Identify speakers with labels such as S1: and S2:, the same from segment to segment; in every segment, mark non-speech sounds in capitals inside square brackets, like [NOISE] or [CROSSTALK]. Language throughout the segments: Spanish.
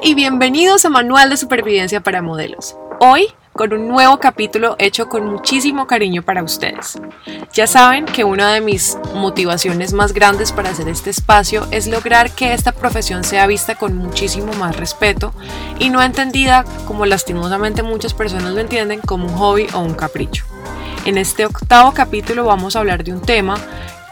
S1: Y bienvenidos a Manual de Supervivencia para Modelos. Hoy con un nuevo capítulo hecho con muchísimo cariño para ustedes. Ya saben que una de mis motivaciones más grandes para hacer este espacio es lograr que esta profesión sea vista con muchísimo más respeto y no entendida como lastimosamente muchas personas lo entienden como un hobby o un capricho. En este octavo capítulo vamos a hablar de un tema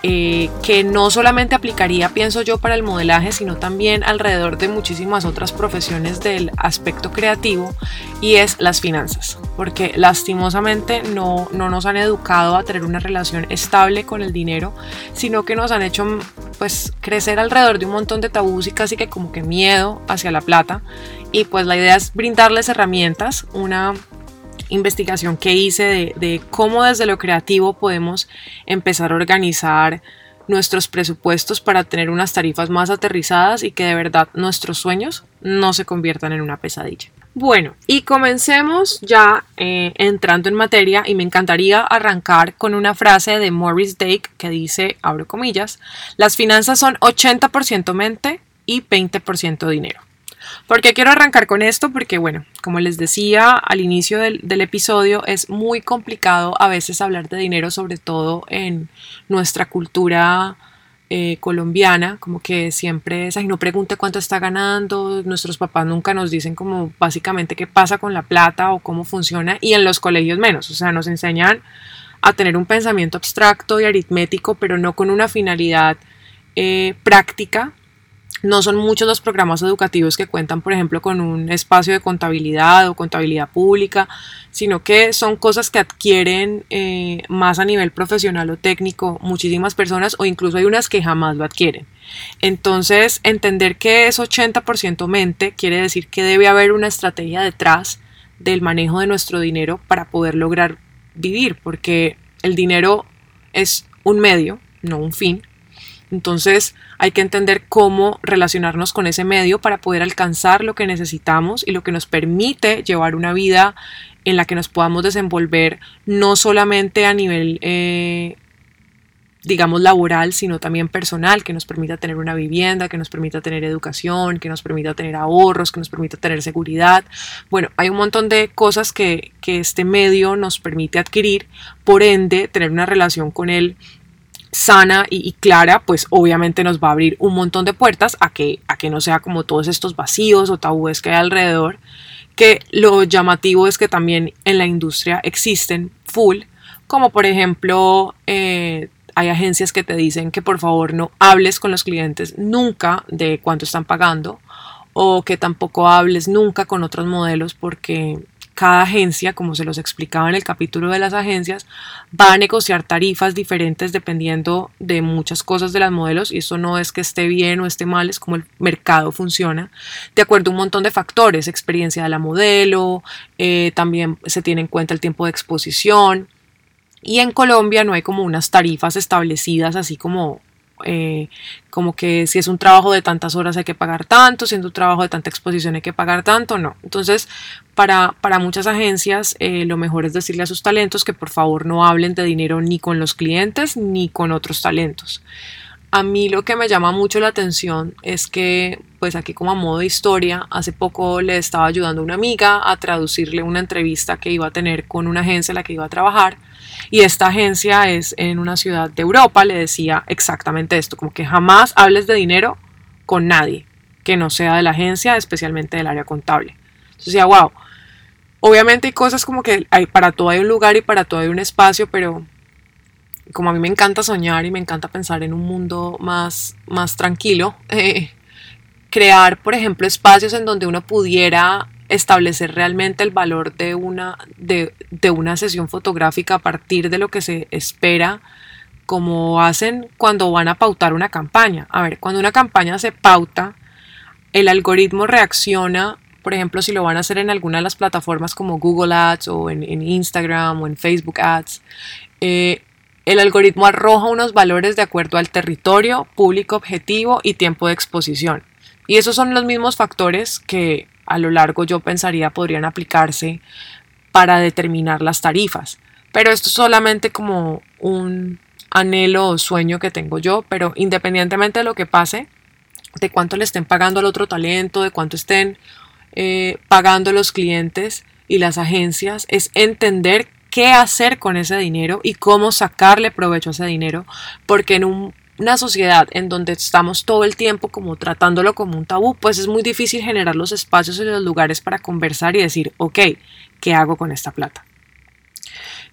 S1: eh, que no solamente aplicaría, pienso yo, para el modelaje, sino también alrededor de muchísimas otras profesiones del aspecto creativo, y es las finanzas, porque lastimosamente no, no nos han educado a tener una relación estable con el dinero, sino que nos han hecho pues crecer alrededor de un montón de tabús y casi que como que miedo hacia la plata, y pues la idea es brindarles herramientas, una investigación que hice de, cómo desde lo creativo podemos empezar a organizar nuestros presupuestos para tener unas tarifas más aterrizadas y que de verdad nuestros sueños no se conviertan en una pesadilla. Bueno, y comencemos ya eh, entrando en materia y me encantaría arrancar con una frase de Morris Dake que dice, abro comillas, las finanzas son 80% mente y 20% dinero. ¿Por qué quiero arrancar con esto? Porque, bueno, como les decía al inicio del, episodio, es muy complicado a veces hablar de dinero, sobre todo en nuestra cultura eh, colombiana, como que siempre es, ay, no pregunte cuánto está ganando, nuestros papás nunca nos dicen como básicamente qué pasa con la plata o cómo funciona, y en los colegios menos, o sea, nos enseñan a tener un pensamiento abstracto y aritmético, pero no con una finalidad eh, práctica no son muchos los programas educativos que cuentan, por ejemplo, con un espacio de contabilidad o contabilidad pública, sino que son cosas que adquieren eh, más a nivel profesional o técnico muchísimas personas o incluso hay unas que jamás lo adquieren. Entonces, entender que es 80% mente quiere decir que debe haber una estrategia detrás del manejo de nuestro dinero para poder lograr vivir, porque el dinero es un medio, no un fin, entonces hay que entender cómo relacionarnos con ese medio para poder alcanzar lo que necesitamos y lo que nos permite llevar una vida en la que nos podamos desenvolver no solamente a nivel, eh, digamos, laboral, sino también personal, que nos permita tener una vivienda, que nos permita tener educación, que nos permita tener ahorros, que nos permita tener seguridad. Bueno, hay un montón de cosas que, que este medio nos permite adquirir, por ende, tener una relación con él sana y, clara, pues obviamente nos va a abrir un montón de puertas a que, a que no sea como todos estos vacíos o tabúes que hay alrededor, que lo llamativo es que también en la industria existen full, como por ejemplo eh, hay agencias que te dicen que por favor no hables con los clientes nunca de cuánto están pagando o que tampoco hables nunca con otros modelos porque cada agencia, como se los explicaba en el capítulo de las agencias, va a negociar tarifas diferentes dependiendo de muchas cosas de las modelos y eso no es que esté bien o esté mal, es como el mercado funciona, de acuerdo a un montón de factores, experiencia de la modelo, eh, también se tiene en cuenta el tiempo de exposición y en Colombia no hay como unas tarifas establecidas así como eh, como que si es un trabajo de tantas horas hay que pagar tanto, si es un trabajo de tanta exposición hay que pagar tanto, no. Entonces, para, para muchas agencias eh, lo mejor es decirle a sus talentos que por favor no hablen de dinero ni con los clientes ni con otros talentos. A mí lo que me llama mucho la atención es que, pues aquí como a modo de historia, hace poco le estaba ayudando a una amiga a traducirle una entrevista que iba a tener con una agencia en la que iba a trabajar y esta agencia es en una ciudad de Europa, le decía exactamente esto, como que jamás hables de dinero con nadie que no sea de la agencia, especialmente del área contable. Entonces decía, wow, obviamente hay cosas como que hay, para todo hay un lugar y para todo hay un espacio, pero como a mí me encanta soñar y me encanta pensar en un mundo más, más tranquilo, [LAUGHS] eh, crear, por ejemplo, espacios en donde uno pudiera establecer realmente el valor de una, de, una sesión fotográfica a partir de lo que se espera como hacen cuando van a pautar una campaña. A ver, cuando una campaña se pauta, el algoritmo reacciona, por ejemplo, si lo van a hacer en alguna de las plataformas como Google Ads o en, Instagram o en Facebook Ads, eh, el algoritmo arroja unos valores de acuerdo al territorio, público objetivo y tiempo de exposición. Y esos son los mismos factores que a lo largo yo pensaría podrían aplicarse para determinar las tarifas. Pero esto es solamente como un anhelo o sueño que tengo yo, pero independientemente de lo que pase, de cuánto le estén pagando al otro talento, de cuánto estén eh, pagando los clientes y las agencias, es entender qué hacer con ese dinero y cómo sacarle provecho a ese dinero, porque en una sociedad en donde estamos todo el tiempo como tratándolo como un tabú, pues es muy difícil generar los espacios y los lugares para conversar y decir, ok, ¿qué hago con esta plata?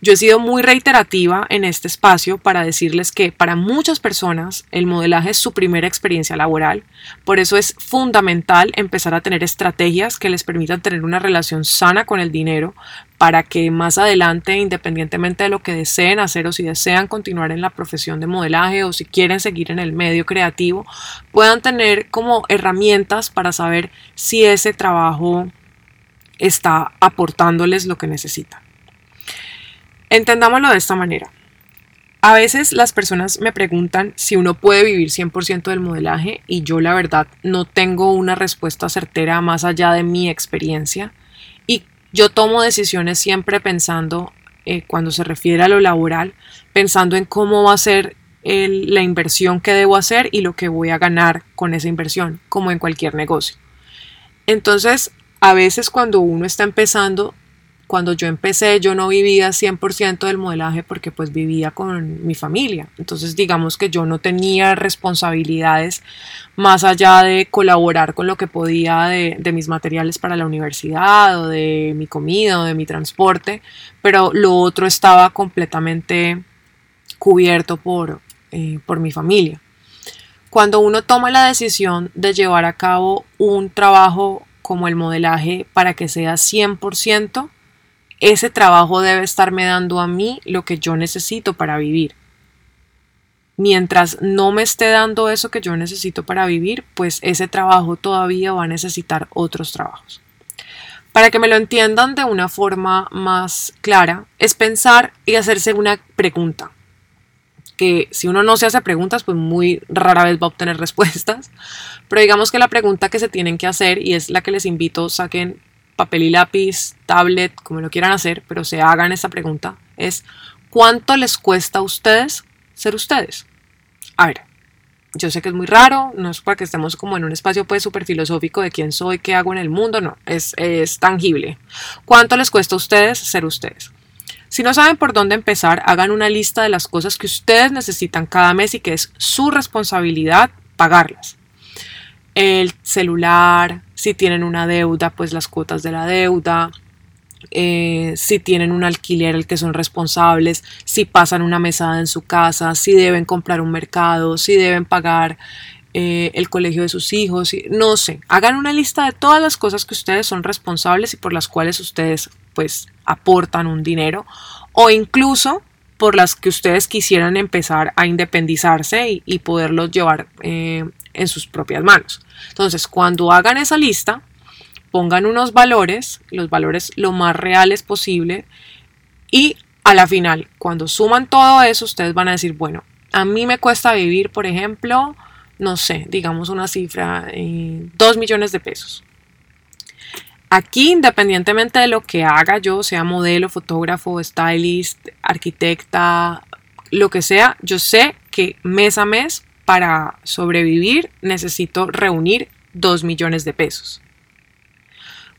S1: Yo he sido muy reiterativa en este espacio para decirles que para muchas personas el modelaje es su primera experiencia laboral, por eso es fundamental empezar a tener estrategias que les permitan tener una relación sana con el dinero para que más adelante, independientemente de lo que deseen hacer o si desean continuar en la profesión de modelaje o si quieren seguir en el medio creativo, puedan tener como herramientas para saber si ese trabajo está aportándoles lo que necesitan. Entendámoslo de esta manera. A veces las personas me preguntan si uno puede vivir 100% del modelaje y yo la verdad no tengo una respuesta certera más allá de mi experiencia y yo tomo decisiones siempre pensando, eh, cuando se refiere a lo laboral, pensando en cómo va a ser la inversión que debo hacer y lo que voy a ganar con esa inversión, como en cualquier negocio. Entonces, a veces cuando uno está empezando, cuando yo empecé yo no vivía 100% del modelaje porque pues vivía con mi familia. Entonces digamos que yo no tenía responsabilidades más allá de colaborar con lo que podía de, mis materiales para la universidad o de mi comida o de mi transporte, pero lo otro estaba completamente cubierto por, eh, por mi familia. Cuando uno toma la decisión de llevar a cabo un trabajo como el modelaje para que sea 100%, ese trabajo debe estarme dando a mí lo que yo necesito para vivir. Mientras no me esté dando eso que yo necesito para vivir, pues ese trabajo todavía va a necesitar otros trabajos. Para que me lo entiendan de una forma más clara, es pensar y hacerse una pregunta. Que si uno no se hace preguntas, pues muy rara vez va a obtener [LAUGHS] respuestas. Pero digamos que la pregunta que se tienen que hacer, y es la que les invito, saquen papel y lápiz, tablet, como lo quieran hacer, pero se hagan esta pregunta, es ¿cuánto les cuesta a ustedes ser ustedes? A ver, yo sé que es muy raro, no es para que estemos como en un espacio pues súper filosófico de quién soy, qué hago en el mundo, no, es, es tangible. ¿Cuánto les cuesta a ustedes ser ustedes? Si no saben por dónde empezar, hagan una lista de las cosas que ustedes necesitan cada mes y que es su responsabilidad pagarlas. El celular, si tienen una deuda, pues las cuotas de la deuda, eh, si tienen un alquiler al que son responsables, si pasan una mesada en su casa, si deben comprar un mercado, si deben pagar eh, el colegio de sus hijos, no sé, hagan una lista de todas las cosas que ustedes son responsables y por las cuales ustedes pues aportan un dinero. O incluso por las que ustedes quisieran empezar a independizarse y, poderlos llevar eh, en sus propias manos. Entonces, cuando hagan esa lista, pongan unos valores, los valores lo más reales posible y a la final, cuando suman todo eso, ustedes van a decir, bueno, a mí me cuesta vivir, por ejemplo, no sé, digamos una cifra, eh, 2 millones de pesos. Aquí, independientemente de lo que haga yo, sea modelo, fotógrafo, stylist, arquitecta, lo que sea, yo sé que mes a mes para sobrevivir necesito reunir 2 millones de pesos.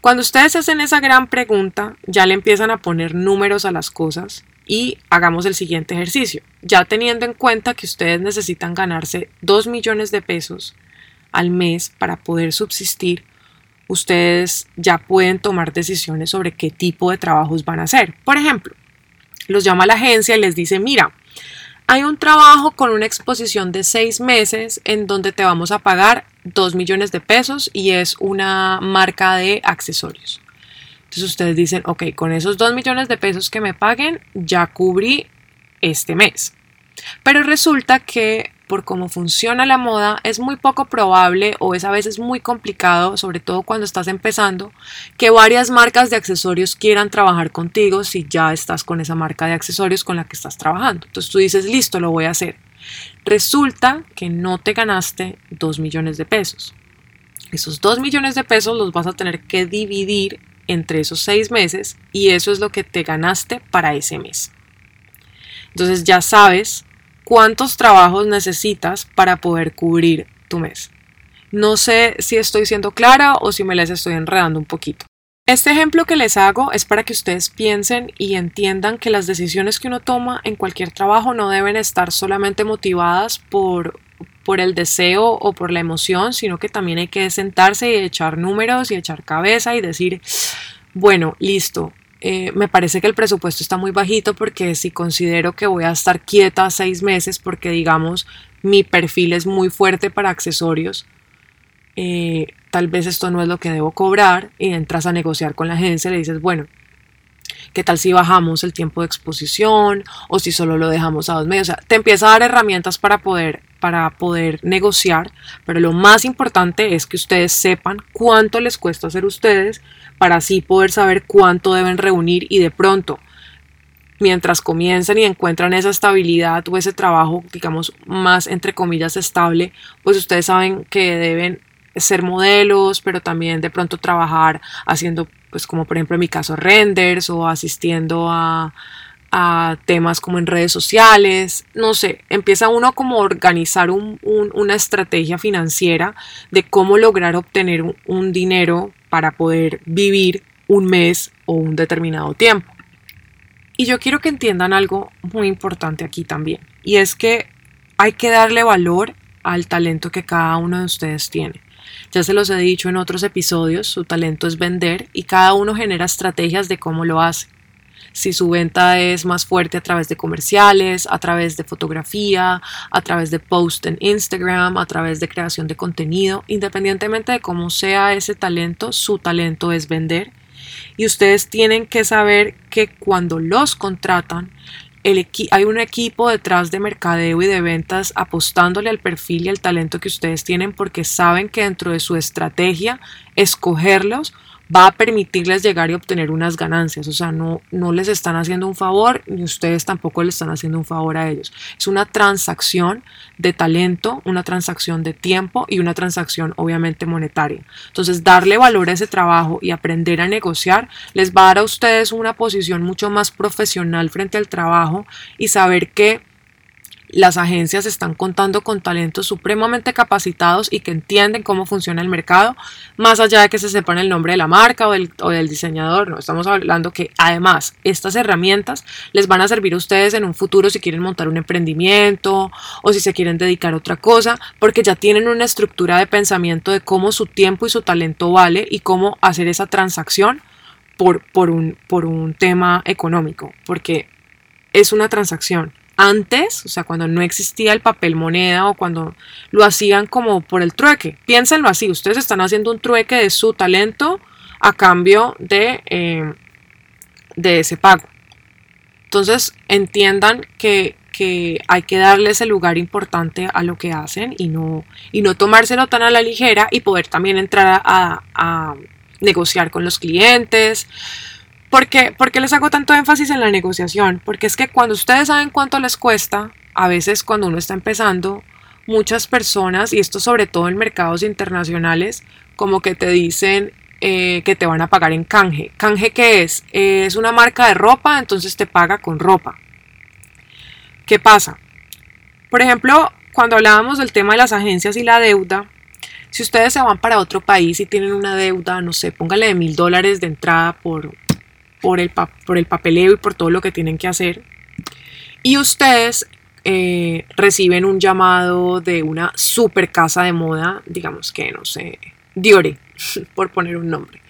S1: Cuando ustedes hacen esa gran pregunta, ya le empiezan a poner números a las cosas y hagamos el siguiente ejercicio. Ya teniendo en cuenta que ustedes necesitan ganarse 2 millones de pesos al mes para poder subsistir, ustedes ya pueden tomar decisiones sobre qué tipo de trabajos van a hacer. Por ejemplo, los llama la agencia y les dice, mira, hay un trabajo con una exposición de seis meses en donde te vamos a pagar dos millones de pesos y es una marca de accesorios. Entonces ustedes dicen, ok, con esos dos millones de pesos que me paguen, ya cubrí este mes. Pero resulta que por cómo funciona la moda, es muy poco probable o es a veces muy complicado, sobre todo cuando estás empezando, que varias marcas de accesorios quieran trabajar contigo si ya estás con esa marca de accesorios con la que estás trabajando. Entonces tú dices, listo, lo voy a hacer. Resulta que no te ganaste 2 millones de pesos. Esos 2 millones de pesos los vas a tener que dividir entre esos 6 meses y eso es lo que te ganaste para ese mes. Entonces ya sabes cuántos trabajos necesitas para poder cubrir tu mes. No sé si estoy siendo clara o si me les estoy enredando un poquito. Este ejemplo que les hago es para que ustedes piensen y entiendan que las decisiones que uno toma en cualquier trabajo no deben estar solamente motivadas por, por el deseo o por la emoción, sino que también hay que sentarse y echar números y echar cabeza y decir, bueno, listo, eh, me parece que el presupuesto está muy bajito porque si considero que voy a estar quieta seis meses porque digamos mi perfil es muy fuerte para accesorios, eh, tal vez esto no es lo que debo cobrar y entras a negociar con la agencia y le dices, bueno, ¿qué tal si bajamos el tiempo de exposición o si solo lo dejamos a dos meses? O sea, te empieza a dar herramientas para poder, para poder negociar, pero lo más importante es que ustedes sepan cuánto les cuesta hacer ustedes para así poder saber cuánto deben reunir y de pronto mientras comienzan y encuentran esa estabilidad o ese trabajo, digamos, más entre comillas estable, pues ustedes saben que deben ser modelos, pero también de pronto trabajar haciendo, pues como por ejemplo en mi caso, renders o asistiendo a, temas como en redes sociales, no sé, empieza uno como a organizar una estrategia financiera de cómo lograr obtener un dinero para poder vivir un mes o un determinado tiempo. Y yo quiero que entiendan algo muy importante aquí también, y es que hay que darle valor al talento que cada uno de ustedes tiene. Ya se los he dicho en otros episodios, su talento es vender y cada uno genera estrategias de cómo lo hace. Si su venta es más fuerte a través de comerciales, a través de fotografía, a través de post en Instagram, a través de creación de contenido, independientemente de cómo sea ese talento, su talento es vender. Y ustedes tienen que saber que cuando los contratan, hay un equipo detrás de mercadeo y de ventas apostándole al perfil y al talento que ustedes tienen porque saben que dentro de su estrategia escogerlos va a permitirles llegar y obtener unas ganancias. O sea, no, no les están haciendo un favor ni ustedes tampoco les están haciendo un favor a ellos. Es una transacción de talento, una transacción de tiempo y una transacción obviamente monetaria. Entonces, darle valor a ese trabajo y aprender a negociar les va a dar a ustedes una posición mucho más profesional frente al trabajo y saber que las agencias están contando con talentos supremamente capacitados y que entienden cómo funciona el mercado, más allá de que se sepan el nombre de la marca o del, diseñador. No, estamos hablando que además estas herramientas les van a servir a ustedes en un futuro si quieren montar un emprendimiento o si se quieren dedicar a otra cosa, porque ya tienen una estructura de pensamiento de cómo su tiempo y su talento vale y cómo hacer esa transacción por, por, un, por un tema económico, porque es una transacción antes, o sea, cuando no existía el papel moneda o cuando lo hacían como por el trueque. Piénsenlo así, ustedes están haciendo un trueque de su talento a cambio de, eh, de ese pago. Entonces, entiendan que, hay que darle ese lugar importante a lo que hacen y no, y no tomárselo tan a la ligera y poder también entrar a negociar con los clientes ¿Por qué? les hago tanto énfasis en la negociación? Porque es que cuando ustedes saben cuánto les cuesta, a veces cuando uno está empezando, muchas personas, y esto sobre todo en mercados internacionales, como que te dicen eh, que te van a pagar en canje. ¿Canje qué es? es una marca de ropa, entonces te paga con ropa. ¿Qué pasa? Por ejemplo, cuando hablábamos del tema de las agencias y la deuda, si ustedes se van para otro país y tienen una deuda, no sé, póngale de mil dólares de entrada por por el, por el papeleo y por todo lo que tienen que hacer. Y ustedes eh, reciben un llamado de una super casa de moda, digamos que no sé, Diore, [LAUGHS] por poner un nombre.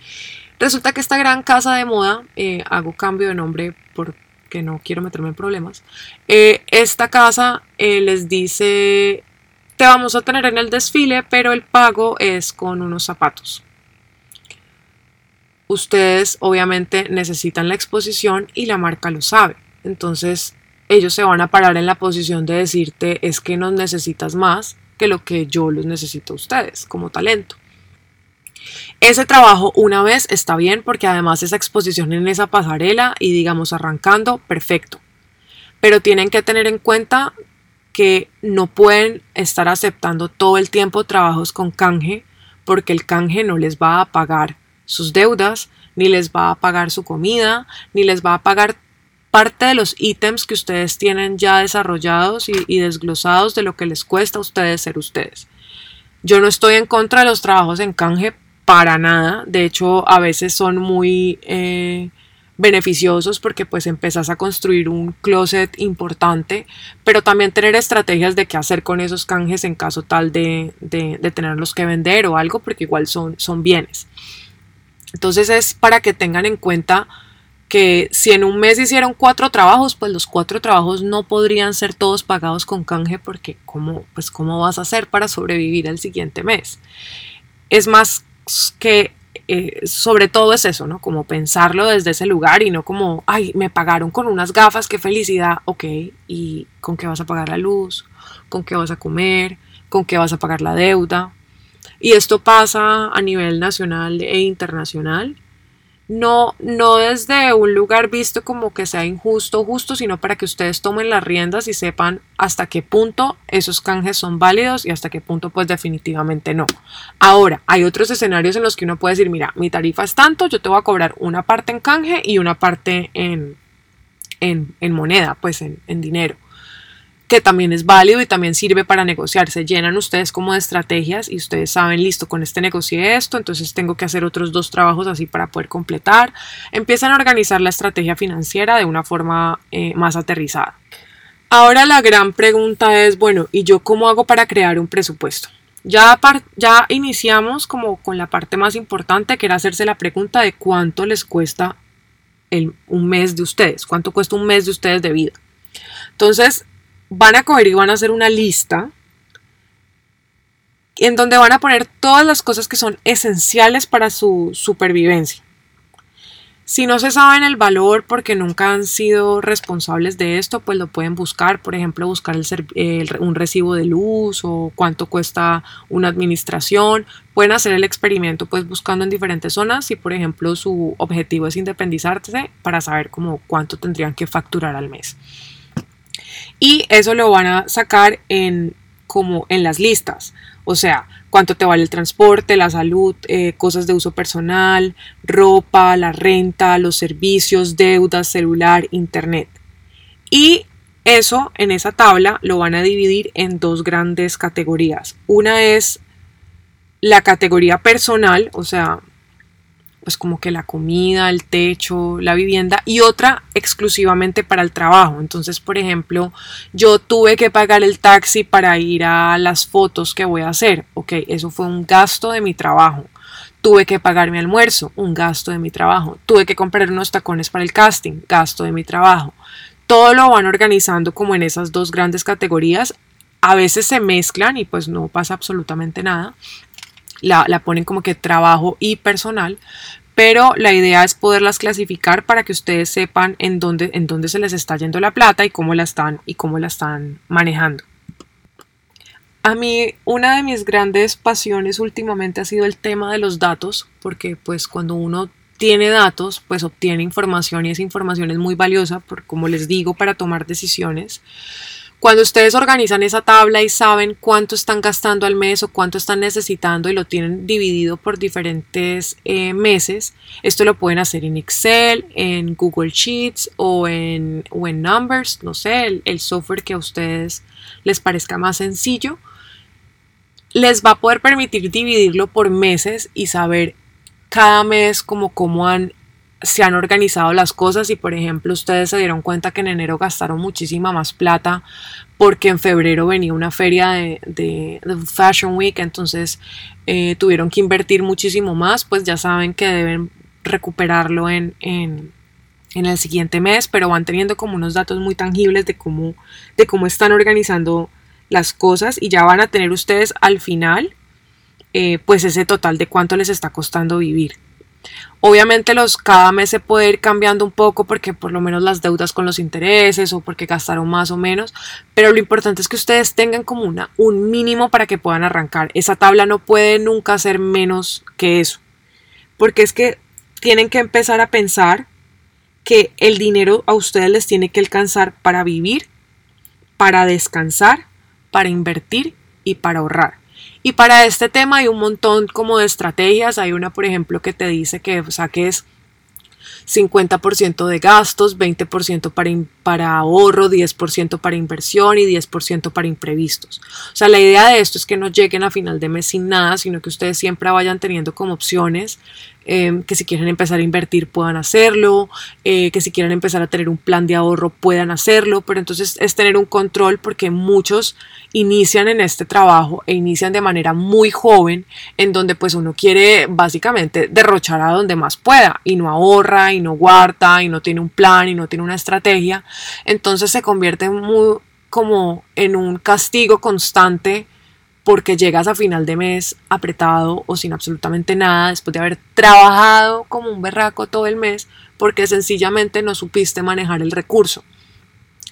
S1: Resulta que esta gran casa de moda, eh, hago cambio de nombre porque no quiero meterme en problemas, eh, esta casa les dice, te vamos a tener en el desfile, pero el pago es con unos zapatos ustedes obviamente necesitan la exposición y la marca lo sabe. Entonces ellos se van a parar en la posición de decirte es que nos necesitas más que lo que yo los necesito a ustedes como talento. Ese trabajo una vez está bien porque además esa exposición en esa pasarela y digamos arrancando, perfecto. Pero tienen que tener en cuenta que no pueden estar aceptando todo el tiempo trabajos con canje porque el canje no les va a pagar sus deudas, ni les va a pagar su comida, ni les va a pagar parte de los ítems que ustedes tienen ya desarrollados y, desglosados de lo que les cuesta a ustedes ser ustedes. Yo no estoy en contra de los trabajos en canje para nada. De hecho, a veces son muy eh, beneficiosos porque pues empezás a construir un closet importante, pero también tener estrategias de qué hacer con esos canjes en caso tal de, de, tenerlos que vender o algo, porque igual son, son bienes. Entonces es para que tengan en cuenta que si en un mes hicieron cuatro trabajos, pues los cuatro trabajos no podrían ser todos pagados con canje porque ¿cómo, pues, ¿cómo vas a hacer para sobrevivir el siguiente mes? Es más que eh, sobre todo es eso, ¿no? Como pensarlo desde ese lugar y no como, ay, me pagaron con unas gafas, qué felicidad, ok, ¿y con qué vas a pagar la luz? ¿Con qué vas a comer? ¿Con qué vas a pagar la deuda? Y esto pasa a nivel nacional e internacional no, no desde un lugar visto como que sea injusto o justo, sino para que ustedes tomen las riendas y sepan hasta qué punto esos canjes son válidos y hasta qué punto pues definitivamente no. Ahora, hay otros escenarios en los que uno puede decir, mira, mi tarifa es tanto, yo te voy a cobrar una parte en canje y una parte en, en, en moneda, pues en, en dinero que también es válido y también sirve para negociar. Se llenan ustedes como de estrategias y ustedes saben, listo, con este negocié esto, entonces tengo que hacer otros dos trabajos así para poder completar. Empiezan a organizar la estrategia financiera de una forma eh, más aterrizada. Ahora la gran pregunta es, bueno, ¿y yo cómo hago para crear un presupuesto? Ya, ya iniciamos como con la parte más importante, que era hacerse la pregunta de cuánto les cuesta el, un mes de ustedes, cuánto cuesta un mes de ustedes de vida. Entonces, van a coger y van a hacer una lista en donde van a poner todas las cosas que son esenciales para su supervivencia. Si no se saben el valor porque nunca han sido responsables de esto, pues lo pueden buscar, por ejemplo, buscar un recibo de luz o cuánto cuesta una administración. Pueden hacer el experimento pues buscando en diferentes zonas si, por ejemplo, su objetivo es independizarse para saber cuánto tendrían que facturar al mes y eso lo van a sacar en como en las listas, o sea, cuánto te vale el transporte, la salud, eh, cosas de uso personal, ropa, la renta, los servicios, deudas, celular, internet. Y eso en esa tabla lo van a dividir en dos grandes categorías. Una es la categoría personal, o sea, pues como que la comida, el techo, la vivienda y otra exclusivamente para el trabajo. Entonces, por ejemplo, yo tuve que pagar el taxi para ir a las fotos que voy a hacer. Ok, eso fue un gasto de mi trabajo. Tuve que pagar mi almuerzo, un gasto de mi trabajo. Tuve que comprar unos tacones para el casting, gasto de mi trabajo. Todo lo van organizando como en esas dos grandes categorías. A veces se mezclan y pues no pasa absolutamente nada la, ponen como que trabajo y personal, pero la idea es poderlas clasificar para que ustedes sepan en dónde, en dónde se les está yendo la plata y cómo la están y cómo la están manejando. A mí una de mis grandes pasiones últimamente ha sido el tema de los datos, porque pues cuando uno tiene datos, pues obtiene información y esa información es muy valiosa, por, como les digo, para tomar decisiones. Cuando ustedes organizan esa tabla y saben cuánto están gastando al mes o cuánto están necesitando y lo tienen dividido por diferentes eh, meses, esto lo pueden hacer en Excel, en Google Sheets o en, en Numbers, no sé, el, el software que a ustedes les parezca más sencillo. Les va a poder permitir dividirlo por meses y saber cada mes como cómo han se han organizado las cosas y por ejemplo ustedes se dieron cuenta que en enero gastaron muchísima más plata porque en febrero venía una feria de, Fashion Week entonces eh, tuvieron que invertir muchísimo más pues ya saben que deben recuperarlo en, en, el siguiente mes pero van teniendo como unos datos muy tangibles de cómo, de cómo están organizando las cosas y ya van a tener ustedes al final eh, pues ese total de cuánto les está costando vivir Obviamente los cada mes se puede ir cambiando un poco porque por lo menos las deudas con los intereses o porque gastaron más o menos, pero lo importante es que ustedes tengan como una, un mínimo para que puedan arrancar. Esa tabla no puede nunca ser menos que eso, porque es que tienen que empezar a pensar que el dinero a ustedes les tiene que alcanzar para vivir, para descansar, para invertir y para ahorrar. Y para este tema hay un montón como de estrategias. Hay una, por ejemplo, que te dice que saques 50% de gastos, 20% para, para ahorro, 10% para inversión y 10% para imprevistos. O sea, la idea de esto es que no lleguen a final de mes sin nada, sino que ustedes siempre vayan teniendo como opciones Em, que si quieren empezar a invertir puedan hacerlo, eh, que si quieren empezar a tener un plan de ahorro puedan hacerlo, pero entonces es tener un control porque muchos inician en este trabajo e inician de manera muy joven en donde pues uno quiere básicamente derrochar a donde más pueda y no ahorra y no guarda y no tiene un plan y no tiene una estrategia, entonces se convierte muy como en un castigo constante porque llegas a final de mes apretado o sin absolutamente nada después de haber trabajado como un berraco todo el mes porque sencillamente no supiste manejar el recurso.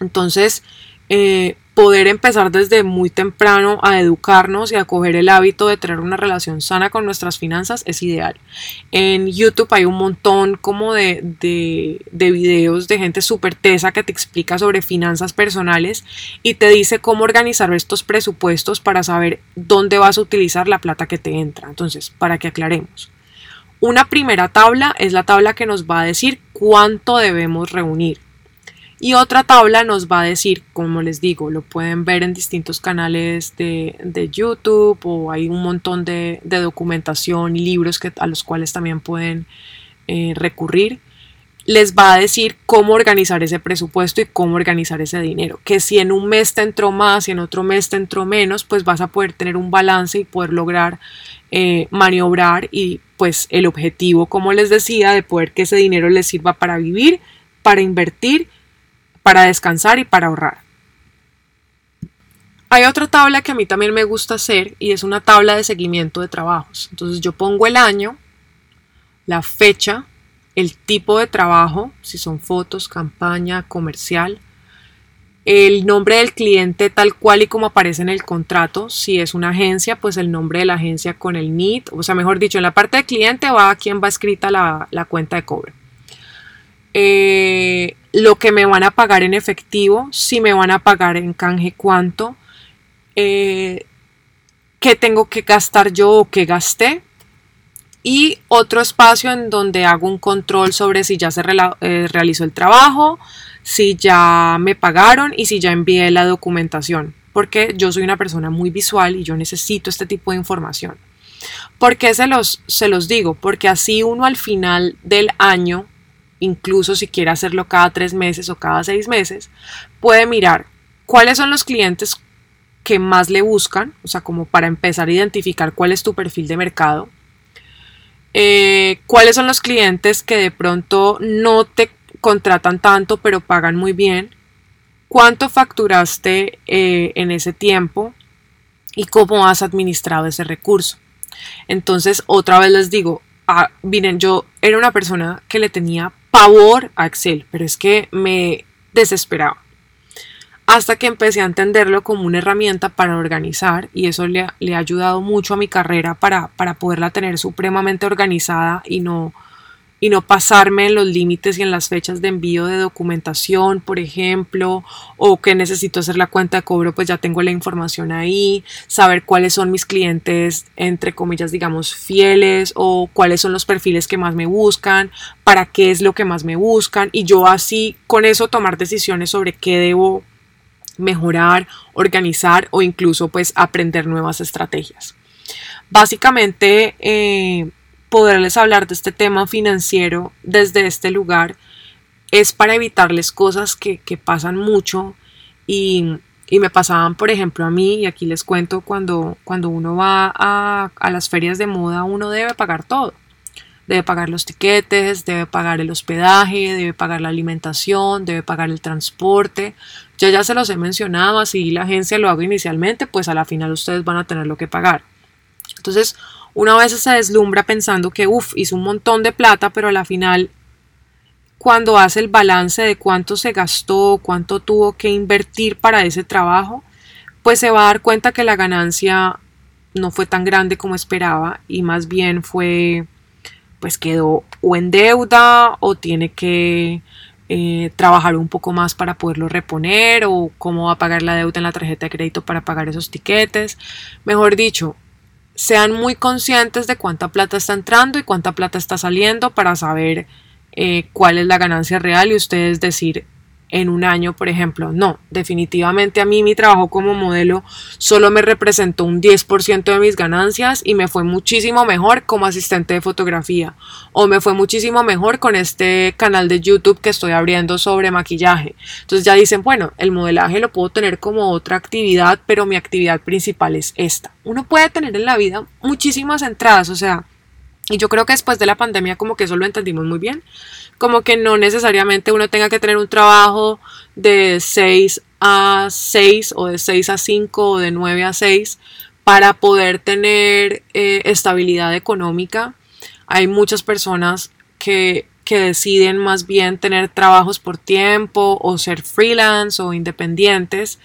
S1: Entonces, eh, poder empezar desde muy temprano a educarnos y a coger el hábito de tener una relación sana con nuestras finanzas es ideal. En YouTube hay un montón como de, de, de videos de gente súper tesa que te explica sobre finanzas personales y te dice cómo organizar estos presupuestos para saber dónde vas a utilizar la plata que te entra. Entonces, para que aclaremos. Una primera tabla es la tabla que nos va a decir cuánto debemos reunir. Y otra tabla nos va a decir, como les digo, lo pueden ver en distintos canales de, YouTube o hay un montón de, documentación y libros que, a los cuales también pueden eh, recurrir. Les va a decir cómo organizar ese presupuesto y cómo organizar ese dinero. Que si en un mes te entró más y en otro mes te entró menos, pues vas a poder tener un balance y poder lograr eh, maniobrar y pues el objetivo, como les decía, de poder que ese dinero les sirva para vivir, para invertir para descansar y para ahorrar. Hay otra tabla que a mí también me gusta hacer y es una tabla de seguimiento de trabajos. Entonces yo pongo el año, la fecha, el tipo de trabajo, si son fotos, campaña, comercial, el nombre del cliente tal cual y como aparece en el contrato. Si es una agencia, pues el nombre de la agencia con el NIT. O sea, mejor dicho, en la parte de cliente va a quien va escrita la, la cuenta de cobro. Eh, lo que me van a pagar en efectivo, si me van a pagar en canje cuánto, eh, qué tengo que gastar yo o qué gasté. Y otro espacio en donde hago un control sobre si ya se eh, realizó el trabajo, si ya me pagaron y si ya envié la documentación. Porque yo soy una persona muy visual y yo necesito este tipo de información. ¿Por qué se los, se los digo? Porque así uno al final del año incluso si quiere hacerlo cada tres meses o cada seis meses, puede mirar cuáles son los clientes que más le buscan, o sea, como para empezar a identificar cuál es tu perfil de mercado, eh, cuáles son los clientes que de pronto no te contratan tanto pero pagan muy bien, cuánto facturaste eh, en ese tiempo y cómo has administrado ese recurso. Entonces, otra vez les digo, ah, miren, yo era una persona que le tenía pavor a Excel, pero es que me desesperaba. Hasta que empecé a entenderlo como una herramienta para organizar y eso le, ha ayudado mucho a mi carrera para, para poderla tener supremamente organizada y no y no pasarme en los límites y en las fechas de envío de documentación, por ejemplo, o que necesito hacer la cuenta de cobro, pues ya tengo la información ahí, saber cuáles son mis clientes, entre comillas, digamos, fieles, o cuáles son los perfiles que más me buscan, para qué es lo que más me buscan, y yo así con eso tomar decisiones sobre qué debo mejorar, organizar o incluso pues aprender nuevas estrategias. Básicamente, eh, poderles hablar de este tema financiero desde este lugar es para evitarles cosas que, pasan mucho y, me pasaban, por ejemplo, a mí, y aquí les cuento, cuando, cuando uno va a, las ferias de moda, uno debe pagar todo. Debe pagar los tiquetes, debe pagar el hospedaje, debe pagar la alimentación, debe pagar el transporte. Ya ya se los he mencionado, así la agencia lo hago inicialmente, pues a la final ustedes van a tener lo que pagar. Entonces, una vez se deslumbra pensando que, uff, hizo un montón de plata, pero a la final, cuando hace el balance de cuánto se gastó, cuánto tuvo que invertir para ese trabajo, pues se va a dar cuenta que la ganancia no fue tan grande como esperaba y más bien fue, pues quedó o en deuda o tiene que eh, trabajar un poco más para poderlo reponer o cómo va a pagar la deuda en la tarjeta de crédito para pagar esos tiquetes. Mejor dicho, sean muy conscientes de cuánta plata está entrando y cuánta plata está saliendo para saber eh, cuál es la ganancia real y ustedes decir en un año, por ejemplo. No, definitivamente a mí mi trabajo como modelo solo me representó un 10% de mis ganancias y me fue muchísimo mejor como asistente de fotografía o me fue muchísimo mejor con este canal de YouTube que estoy abriendo sobre maquillaje. Entonces ya dicen, bueno, el modelaje lo puedo tener como otra actividad, pero mi actividad principal es esta. Uno puede tener en la vida muchísimas entradas, o sea, y yo creo que después de la pandemia como que eso lo entendimos muy bien como que no necesariamente uno tenga que tener un trabajo de 6 a 6 o de 6 a 5 o de 9 a 6 para poder tener eh, estabilidad económica. Hay muchas personas que, que deciden más bien tener trabajos por tiempo o ser freelance o independientes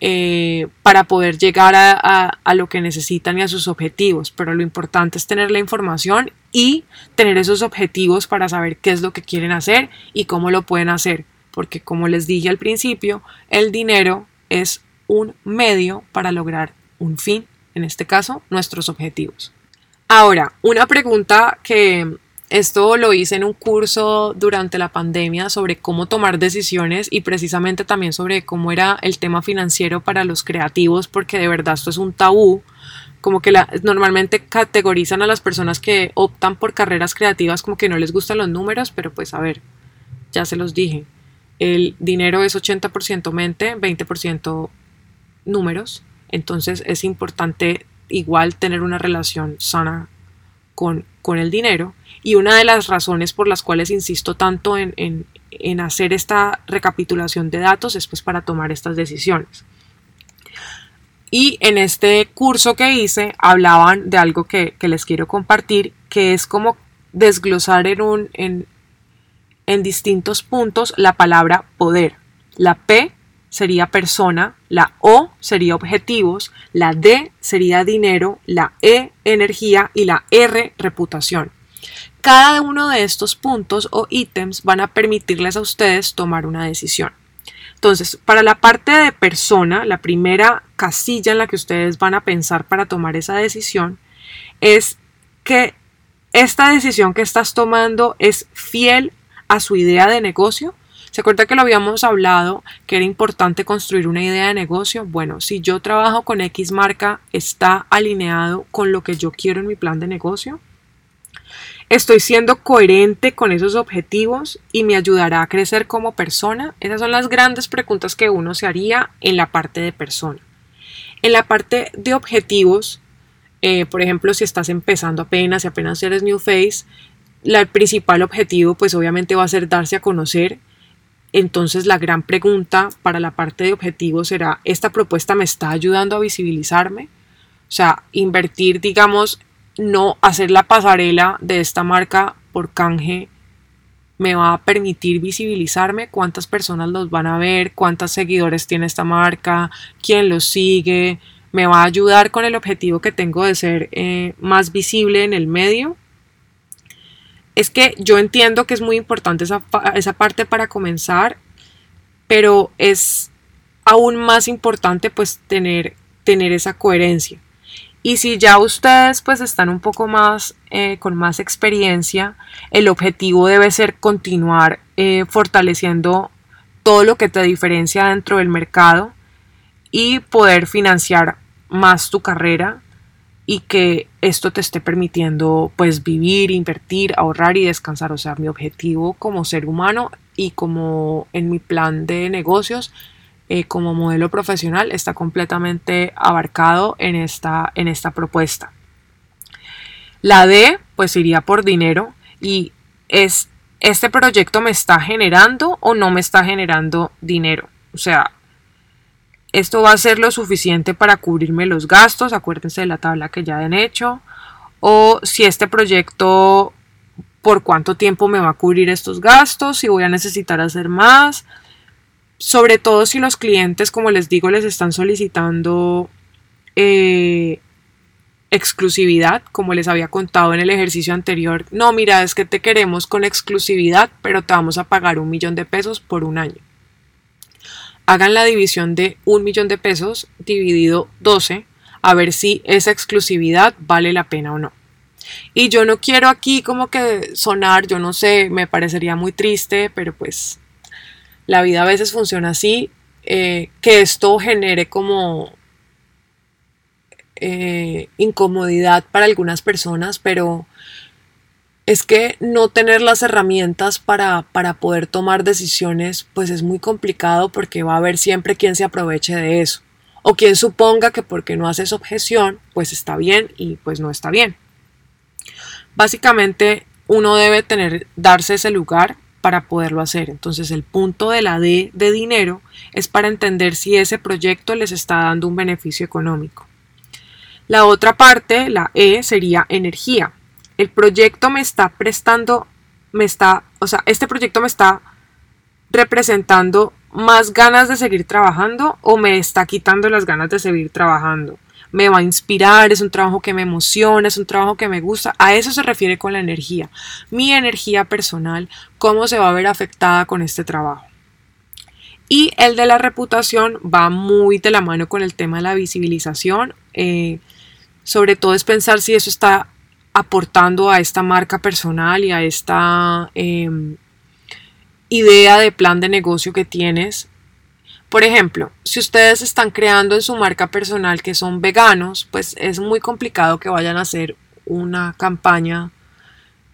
S1: eh, para poder llegar a, lo que necesitan y a sus objetivos. Pero lo importante es tener la información y tener esos objetivos para saber qué es lo que quieren hacer y cómo lo pueden hacer. Porque como les dije al principio, el dinero es un medio para lograr un fin, en este caso, nuestros objetivos. Ahora, una pregunta que esto lo hice en un curso durante la pandemia sobre cómo tomar decisiones y precisamente también sobre cómo era el tema financiero para los creativos, porque de verdad esto es un tabú. Como que normalmente categorizan a las personas que optan por carreras creativas como que no les gustan los números, pero pues a ver, ya se los dije. El dinero es 80% mente, 20% números. Entonces es importante igual tener una relación sana con, con el dinero y una de las razones por las cuales insisto tanto en, en, hacer esta recapitulación de datos es pues para tomar estas decisiones. Y en este curso que hice hablaban de algo que, que les quiero compartir, que es como desglosar en, un, en, en distintos puntos la palabra poder. La P sería persona, la O sería objetivos, la D sería dinero, la E energía y la R reputación. Cada uno de estos puntos o ítems van a permitirles a ustedes tomar una decisión. Entonces, para la parte de persona, la primera casilla en la que ustedes van a pensar para tomar esa decisión es que esta decisión que estás tomando es fiel a su idea de negocio. ¿Se acuerda que lo habíamos hablado que era importante construir una idea de negocio? Bueno, si yo trabajo con X marca, ¿está alineado con lo que yo quiero en mi plan de negocio? ¿Estoy siendo coherente con esos objetivos y me ayudará a crecer como persona? Esas son las grandes preguntas que uno se haría en la parte de persona. En la parte de objetivos, eh, por ejemplo, si estás empezando apenas, si apenas eres New Face, el principal objetivo pues obviamente va a ser darse a conocer. Entonces la gran pregunta para la parte de objetivos será, ¿esta propuesta me está ayudando a visibilizarme? O sea, invertir, digamos, no hacer la pasarela de esta marca por canje me va a permitir visibilizarme cuántas personas los van a ver, cuántos seguidores tiene esta marca, quién los sigue, me va a ayudar con el objetivo que tengo de ser eh, más visible en el medio. Es que yo entiendo que es muy importante esa, esa parte para comenzar, pero es aún más importante pues tener, tener esa coherencia. Y si ya ustedes pues están un poco más eh, con más experiencia, el objetivo debe ser continuar eh, fortaleciendo todo lo que te diferencia dentro del mercado y poder financiar más tu carrera y que esto te esté permitiendo pues vivir, invertir, ahorrar y descansar. O sea, mi objetivo como ser humano y como en mi plan de negocios eh, como modelo profesional está completamente abarcado en esta, en esta propuesta. La D pues iría por dinero y es este proyecto me está generando o no me está generando dinero. O sea, esto va a ser lo suficiente para cubrirme los gastos, acuérdense de la tabla que ya han hecho, o si este proyecto por cuánto tiempo me va a cubrir estos gastos, si voy a necesitar hacer más, sobre todo si los clientes, como les digo, les están solicitando eh, exclusividad, como les había contado en el ejercicio anterior. No, mira, es que te queremos con exclusividad, pero te vamos a pagar un millón de pesos por un año. Hagan la división de un millón de pesos dividido 12 a ver si esa exclusividad vale la pena o no. Y yo no quiero aquí como que sonar, yo no sé, me parecería muy triste, pero pues la vida a veces funciona así, eh, que esto genere como eh, incomodidad para algunas personas, pero es que no tener las herramientas para, para, poder tomar decisiones, pues es muy complicado porque va a haber siempre quien se aproveche de eso. O quien suponga que porque no haces objeción, pues está bien y pues no está bien. Básicamente uno debe tener, darse ese lugar para poderlo hacer. Entonces el punto de la D de dinero es para entender si ese proyecto les está dando un beneficio económico. La otra parte, la E, sería energía el proyecto me está prestando, me está, o sea, este proyecto me está representando más ganas de seguir trabajando o me está quitando las ganas de seguir trabajando. Me va a inspirar, es un trabajo que me emociona, es un trabajo que me gusta. A eso se refiere con la energía. Mi energía personal, cómo se va a ver afectada con este trabajo. Y el de la reputación va muy de la mano con el tema de la visibilización. Eh, sobre todo es pensar si eso está aportando a esta marca personal y a esta em, idea de plan de negocio que tienes. Por ejemplo, si ustedes están creando en su marca personal que son veganos, pues es muy complicado que vayan a hacer una campaña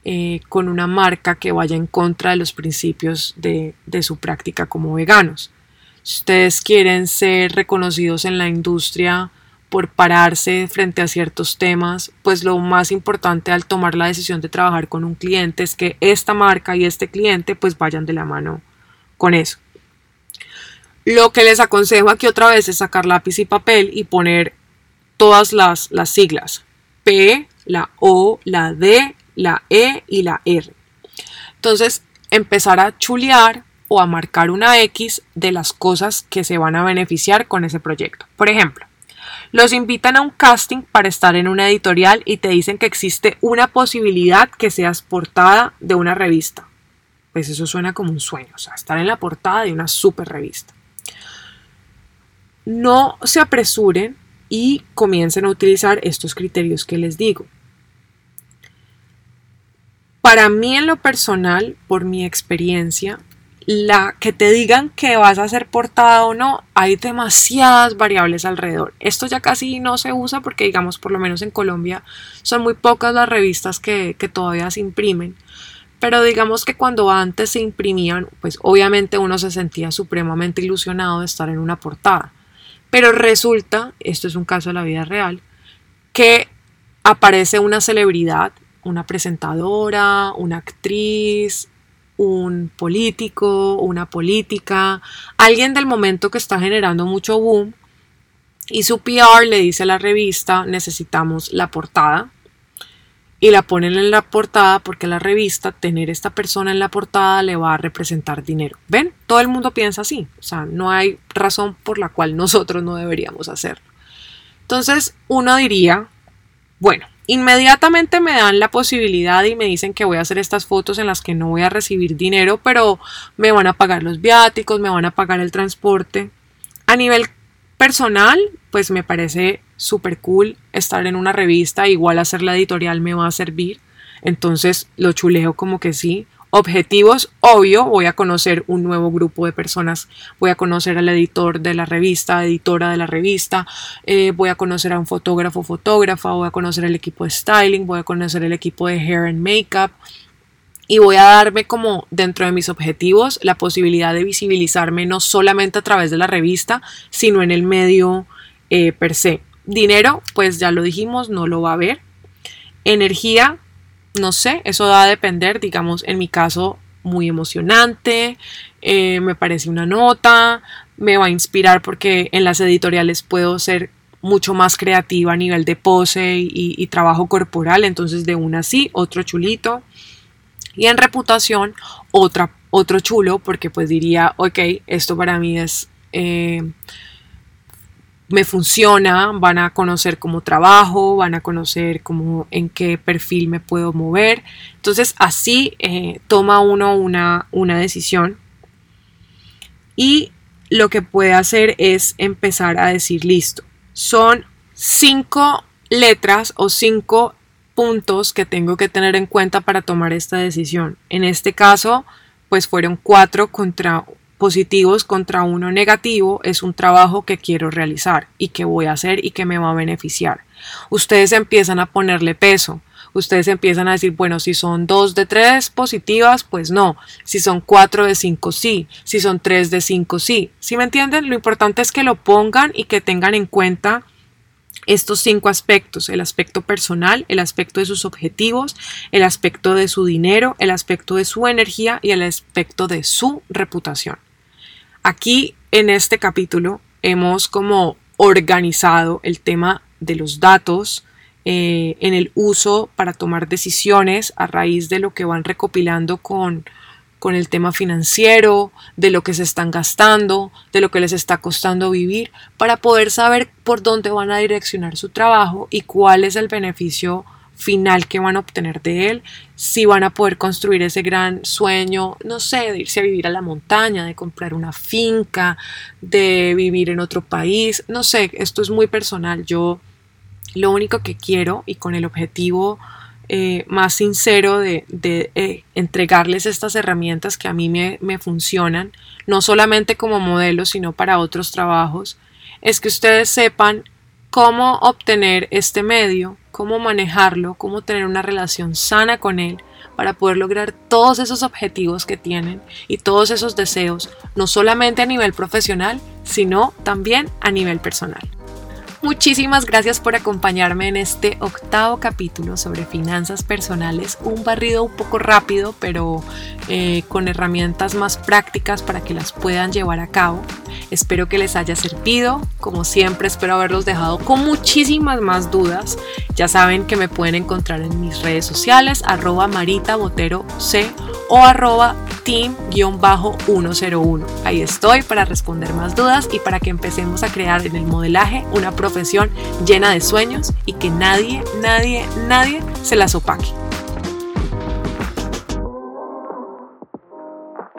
S1: eh, con una marca que vaya en contra de los principios de, de su práctica como veganos. Si ustedes quieren ser reconocidos en la industria por pararse frente a ciertos temas, pues lo más importante al tomar la decisión de trabajar con un cliente es que esta marca y este cliente pues vayan de la mano con eso. Lo que les aconsejo aquí otra vez es sacar lápiz y papel y poner todas las, las siglas. P, la O, la D, la E y la R. Entonces, empezar a chulear o a marcar una X de las cosas que se van a beneficiar con ese proyecto. Por ejemplo, los invitan a un casting para estar en una editorial y te dicen que existe una posibilidad que seas portada de una revista. Pues eso suena como un sueño, o sea, estar en la portada de una super revista. No se apresuren y comiencen a utilizar estos criterios que les digo. Para mí en lo personal, por mi experiencia, la que te digan que vas a ser portada o no, hay demasiadas variables alrededor. Esto ya casi no se usa porque, digamos, por lo menos en Colombia son muy pocas las revistas que, que todavía se imprimen. Pero digamos que cuando antes se imprimían, pues obviamente uno se sentía supremamente ilusionado de estar en una portada. Pero resulta, esto es un caso de la vida real, que aparece una celebridad, una presentadora, una actriz, un político, una política, alguien del momento que está generando mucho boom y su PR le dice a la revista necesitamos la portada y la ponen en la portada porque la revista tener esta persona en la portada le va a representar dinero. ¿Ven? Todo el mundo piensa así, o sea, no hay razón por la cual [LAUGHS] nosotros no deberíamos hacerlo. Entonces uno diría, bueno, Inmediatamente me dan la posibilidad y me dicen que voy a hacer estas fotos en las que no voy a recibir dinero, pero me van a pagar los viáticos, me van a pagar el transporte. A nivel personal, pues me parece súper cool estar en una revista, igual hacer la editorial me va a servir. Entonces lo chuleo como que sí. Objetivos, obvio, voy a conocer un nuevo grupo de personas, voy a conocer al editor de la revista, editora de la revista, eh, voy a conocer a un fotógrafo, fotógrafa, voy a conocer el equipo de styling, voy a conocer el equipo de hair and makeup y voy a darme como dentro de mis objetivos la posibilidad de visibilizarme no solamente a través de la revista, sino en el medio eh, per se. Dinero, pues ya lo dijimos, no lo va a haber. Energía, no sé, eso va a depender, digamos, en mi caso, muy emocionante, eh, me parece una nota, me va a inspirar porque en las editoriales puedo ser mucho más creativa a nivel de pose y, trabajo corporal, entonces de una sí, otro chulito. Y en reputación, otra, otro chulo, porque pues diría, ok, esto para mí es eh, me funciona, van a conocer cómo trabajo, van a conocer cómo en qué perfil me puedo mover. Entonces así eh, toma uno una, una decisión y lo que puede hacer es empezar a decir listo. Son cinco letras o cinco puntos que tengo que tener en cuenta para tomar esta decisión. En este caso, pues fueron cuatro contra positivos contra uno negativo es un trabajo que quiero realizar y que voy a hacer y que me va a beneficiar. Ustedes empiezan a ponerle peso. Ustedes empiezan a decir, bueno, si son dos de tres positivas, pues no. Si son cuatro de cinco, sí. Si son tres de cinco, sí. ¿Sí me entienden? Lo importante es que lo pongan y que tengan en cuenta estos cinco aspectos, el aspecto personal, el aspecto de sus objetivos, el aspecto de su dinero, el aspecto de su energía y el aspecto de su reputación. Aquí en este capítulo hemos como organizado el tema de los datos eh, en el uso para tomar decisiones a raíz de lo que van recopilando con, con el tema financiero, de lo que se están gastando, de lo que les está costando vivir, para poder saber por dónde van a direccionar su trabajo y cuál es el beneficio final que van a obtener de él, si van a poder construir ese gran sueño, no sé, de irse a vivir a la montaña, de comprar una finca, de vivir en otro país, no sé, esto es muy personal. Yo lo único que quiero y con el objetivo eh, más sincero de, eh, entregarles estas herramientas que a mí me, me funcionan, no solamente como modelo, sino para otros trabajos, es que ustedes sepan cómo obtener este medio, cómo manejarlo, cómo tener una relación sana con él para poder lograr todos esos objetivos que tienen y todos esos deseos, no solamente a nivel profesional, sino también a nivel personal. Muchísimas gracias por acompañarme en este octavo capítulo sobre finanzas personales, un barrido un poco rápido, pero eh, con herramientas más prácticas para que las puedan llevar a cabo. Espero que les haya servido, como siempre espero haberlos dejado con muchísimas más dudas. Ya saben que me pueden encontrar en mis redes sociales, arroba Marita o arroba team-101. Ahí estoy para responder más dudas y para que empecemos a crear en el modelaje una profesión llena de sueños y que nadie, nadie, nadie se las opaque.